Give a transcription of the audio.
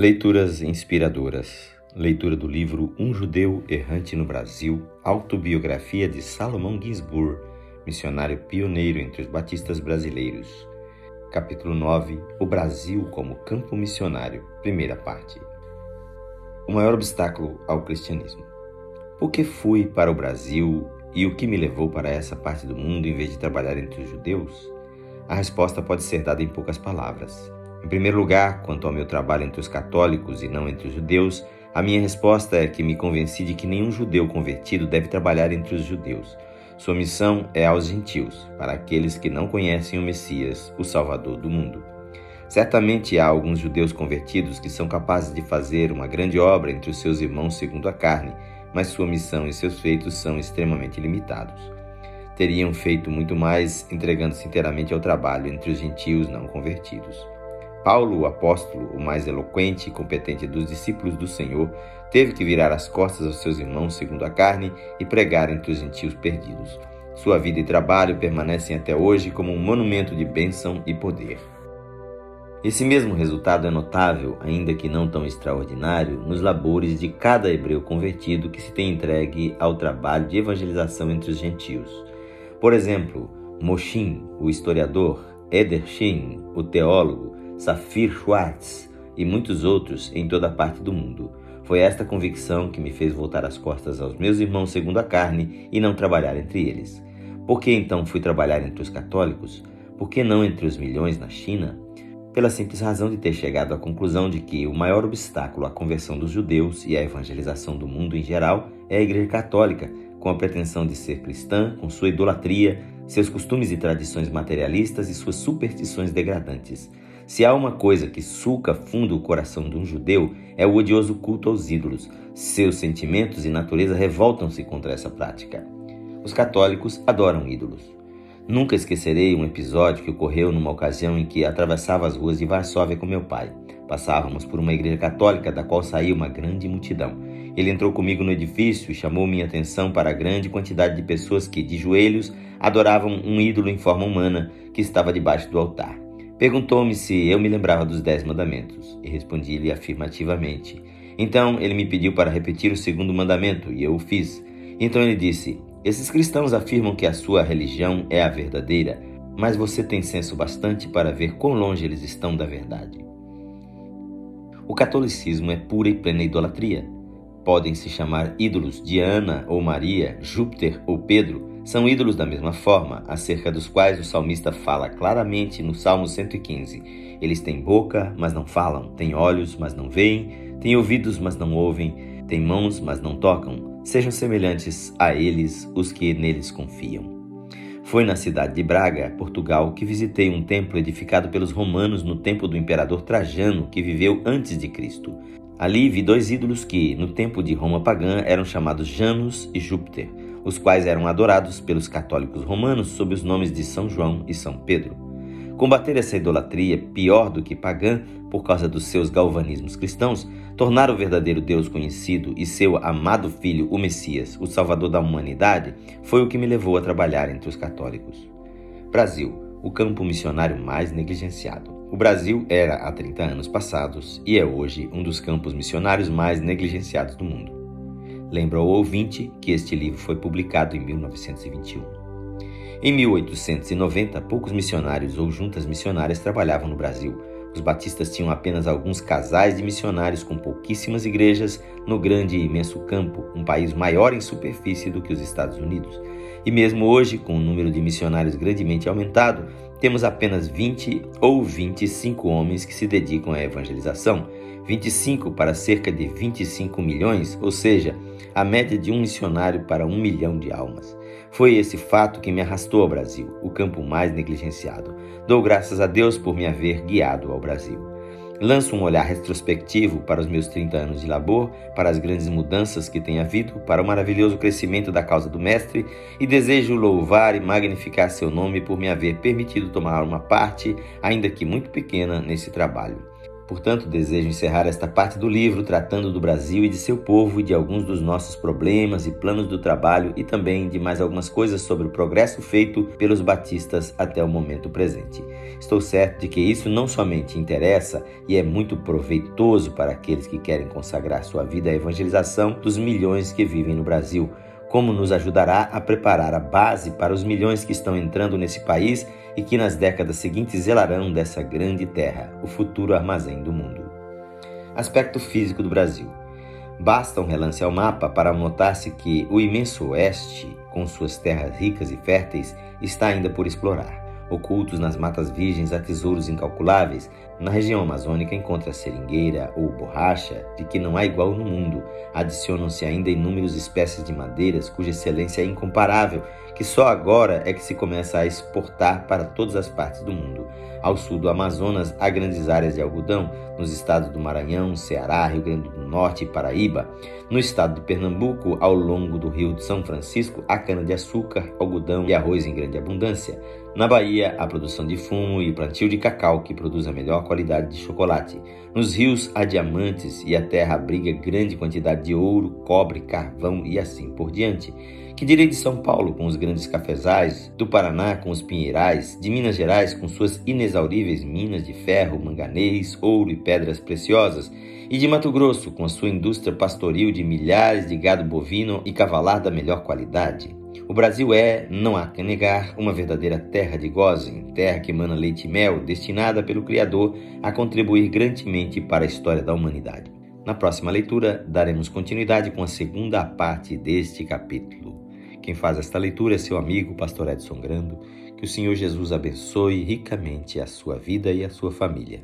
Leituras inspiradoras. Leitura do livro Um Judeu Errante no Brasil, autobiografia de Salomão Ginsburg, missionário pioneiro entre os batistas brasileiros. Capítulo 9 O Brasil como campo missionário, primeira parte. O maior obstáculo ao cristianismo. Por que fui para o Brasil e o que me levou para essa parte do mundo em vez de trabalhar entre os judeus? A resposta pode ser dada em poucas palavras. Em primeiro lugar, quanto ao meu trabalho entre os católicos e não entre os judeus, a minha resposta é que me convenci de que nenhum judeu convertido deve trabalhar entre os judeus. Sua missão é aos gentios, para aqueles que não conhecem o Messias, o Salvador do mundo. Certamente há alguns judeus convertidos que são capazes de fazer uma grande obra entre os seus irmãos segundo a carne, mas sua missão e seus feitos são extremamente limitados. Teriam feito muito mais entregando-se inteiramente ao trabalho entre os gentios não convertidos. Paulo, o apóstolo, o mais eloquente e competente dos discípulos do Senhor, teve que virar as costas aos seus irmãos segundo a carne e pregar entre os gentios perdidos. Sua vida e trabalho permanecem até hoje como um monumento de bênção e poder. Esse mesmo resultado é notável, ainda que não tão extraordinário, nos labores de cada hebreu convertido que se tem entregue ao trabalho de evangelização entre os gentios. Por exemplo, Moshin, o historiador, Eder Shin, o teólogo, Safir Schwartz e muitos outros em toda parte do mundo. Foi esta convicção que me fez voltar as costas aos meus irmãos segundo a carne e não trabalhar entre eles. Por que então fui trabalhar entre os católicos? Por que não entre os milhões na China? Pela simples razão de ter chegado à conclusão de que o maior obstáculo à conversão dos judeus e à evangelização do mundo em geral é a Igreja Católica, com a pretensão de ser cristã, com sua idolatria, seus costumes e tradições materialistas e suas superstições degradantes. Se há uma coisa que suca fundo o coração de um judeu, é o odioso culto aos ídolos. Seus sentimentos e natureza revoltam-se contra essa prática. Os católicos adoram ídolos. Nunca esquecerei um episódio que ocorreu numa ocasião em que atravessava as ruas de Varsóvia com meu pai. Passávamos por uma igreja católica da qual saía uma grande multidão. Ele entrou comigo no edifício e chamou minha atenção para a grande quantidade de pessoas que, de joelhos, adoravam um ídolo em forma humana que estava debaixo do altar. Perguntou-me se eu me lembrava dos Dez Mandamentos e respondi-lhe afirmativamente. Então ele me pediu para repetir o segundo mandamento e eu o fiz. Então ele disse: Esses cristãos afirmam que a sua religião é a verdadeira, mas você tem senso bastante para ver quão longe eles estão da verdade. O catolicismo é pura e plena idolatria. Podem se chamar ídolos Diana ou Maria, Júpiter ou Pedro, são ídolos da mesma forma, acerca dos quais o salmista fala claramente no Salmo 115. Eles têm boca, mas não falam, têm olhos, mas não veem, têm ouvidos, mas não ouvem, têm mãos, mas não tocam. Sejam semelhantes a eles os que neles confiam. Foi na cidade de Braga, Portugal, que visitei um templo edificado pelos romanos no tempo do imperador Trajano, que viveu antes de Cristo. Ali vi dois ídolos que, no tempo de Roma pagã, eram chamados Janus e Júpiter os quais eram adorados pelos católicos romanos sob os nomes de São João e São Pedro. Combater essa idolatria, pior do que pagã, por causa dos seus galvanismos cristãos, tornar o verdadeiro Deus conhecido e seu amado Filho, o Messias, o Salvador da humanidade, foi o que me levou a trabalhar entre os católicos. Brasil, o campo missionário mais negligenciado. O Brasil era, há 30 anos passados, e é hoje um dos campos missionários mais negligenciados do mundo. Lembra ao ouvinte que este livro foi publicado em 1921. Em 1890, poucos missionários ou juntas missionárias trabalhavam no Brasil. Os batistas tinham apenas alguns casais de missionários com pouquíssimas igrejas no grande e imenso campo, um país maior em superfície do que os Estados Unidos. E mesmo hoje, com o número de missionários grandemente aumentado, temos apenas 20 ou 25 homens que se dedicam à evangelização 25 para cerca de 25 milhões, ou seja, a média de um missionário para um milhão de almas. Foi esse fato que me arrastou ao Brasil, o campo mais negligenciado. Dou graças a Deus por me haver guiado ao Brasil. Lanço um olhar retrospectivo para os meus 30 anos de labor, para as grandes mudanças que tem havido, para o maravilhoso crescimento da causa do Mestre e desejo louvar e magnificar seu nome por me haver permitido tomar uma parte, ainda que muito pequena, nesse trabalho. Portanto, desejo encerrar esta parte do livro tratando do Brasil e de seu povo e de alguns dos nossos problemas e planos do trabalho e também de mais algumas coisas sobre o progresso feito pelos batistas até o momento presente. Estou certo de que isso não somente interessa e é muito proveitoso para aqueles que querem consagrar sua vida à evangelização dos milhões que vivem no Brasil, como nos ajudará a preparar a base para os milhões que estão entrando nesse país e que nas décadas seguintes zelarão dessa grande terra, o futuro armazém do mundo. Aspecto físico do Brasil. Basta um relance ao mapa para notar-se que o imenso oeste, com suas terras ricas e férteis, está ainda por explorar. Ocultos nas matas virgens há tesouros incalculáveis. Na região amazônica encontra seringueira ou borracha, de que não há igual no mundo. Adicionam-se ainda inúmeras espécies de madeiras cuja excelência é incomparável, que só agora é que se começa a exportar para todas as partes do mundo. Ao sul do Amazonas há grandes áreas de algodão, nos estados do Maranhão, Ceará, Rio Grande do Norte e Paraíba. No estado de Pernambuco, ao longo do rio de São Francisco, há cana-de-açúcar, algodão e arroz em grande abundância. Na Bahia, há produção de fumo e plantio de cacau, que produz a melhor qualidade de chocolate. Nos rios há diamantes e a terra abriga grande quantidade de ouro, cobre, carvão e assim por diante. Que direi de São Paulo com os grandes cafezais, do Paraná com os pinheirais, de Minas Gerais com suas inexauríveis minas de ferro, manganês, ouro e pedras preciosas, e de Mato Grosso com a sua indústria pastoril de milhares de gado bovino e cavalar da melhor qualidade. O Brasil é, não há que negar, uma verdadeira terra de gozem, terra que emana leite e mel, destinada pelo Criador a contribuir grandemente para a história da humanidade. Na próxima leitura, daremos continuidade com a segunda parte deste capítulo. Quem faz esta leitura é seu amigo, Pastor Edson Grando. Que o Senhor Jesus abençoe ricamente a sua vida e a sua família.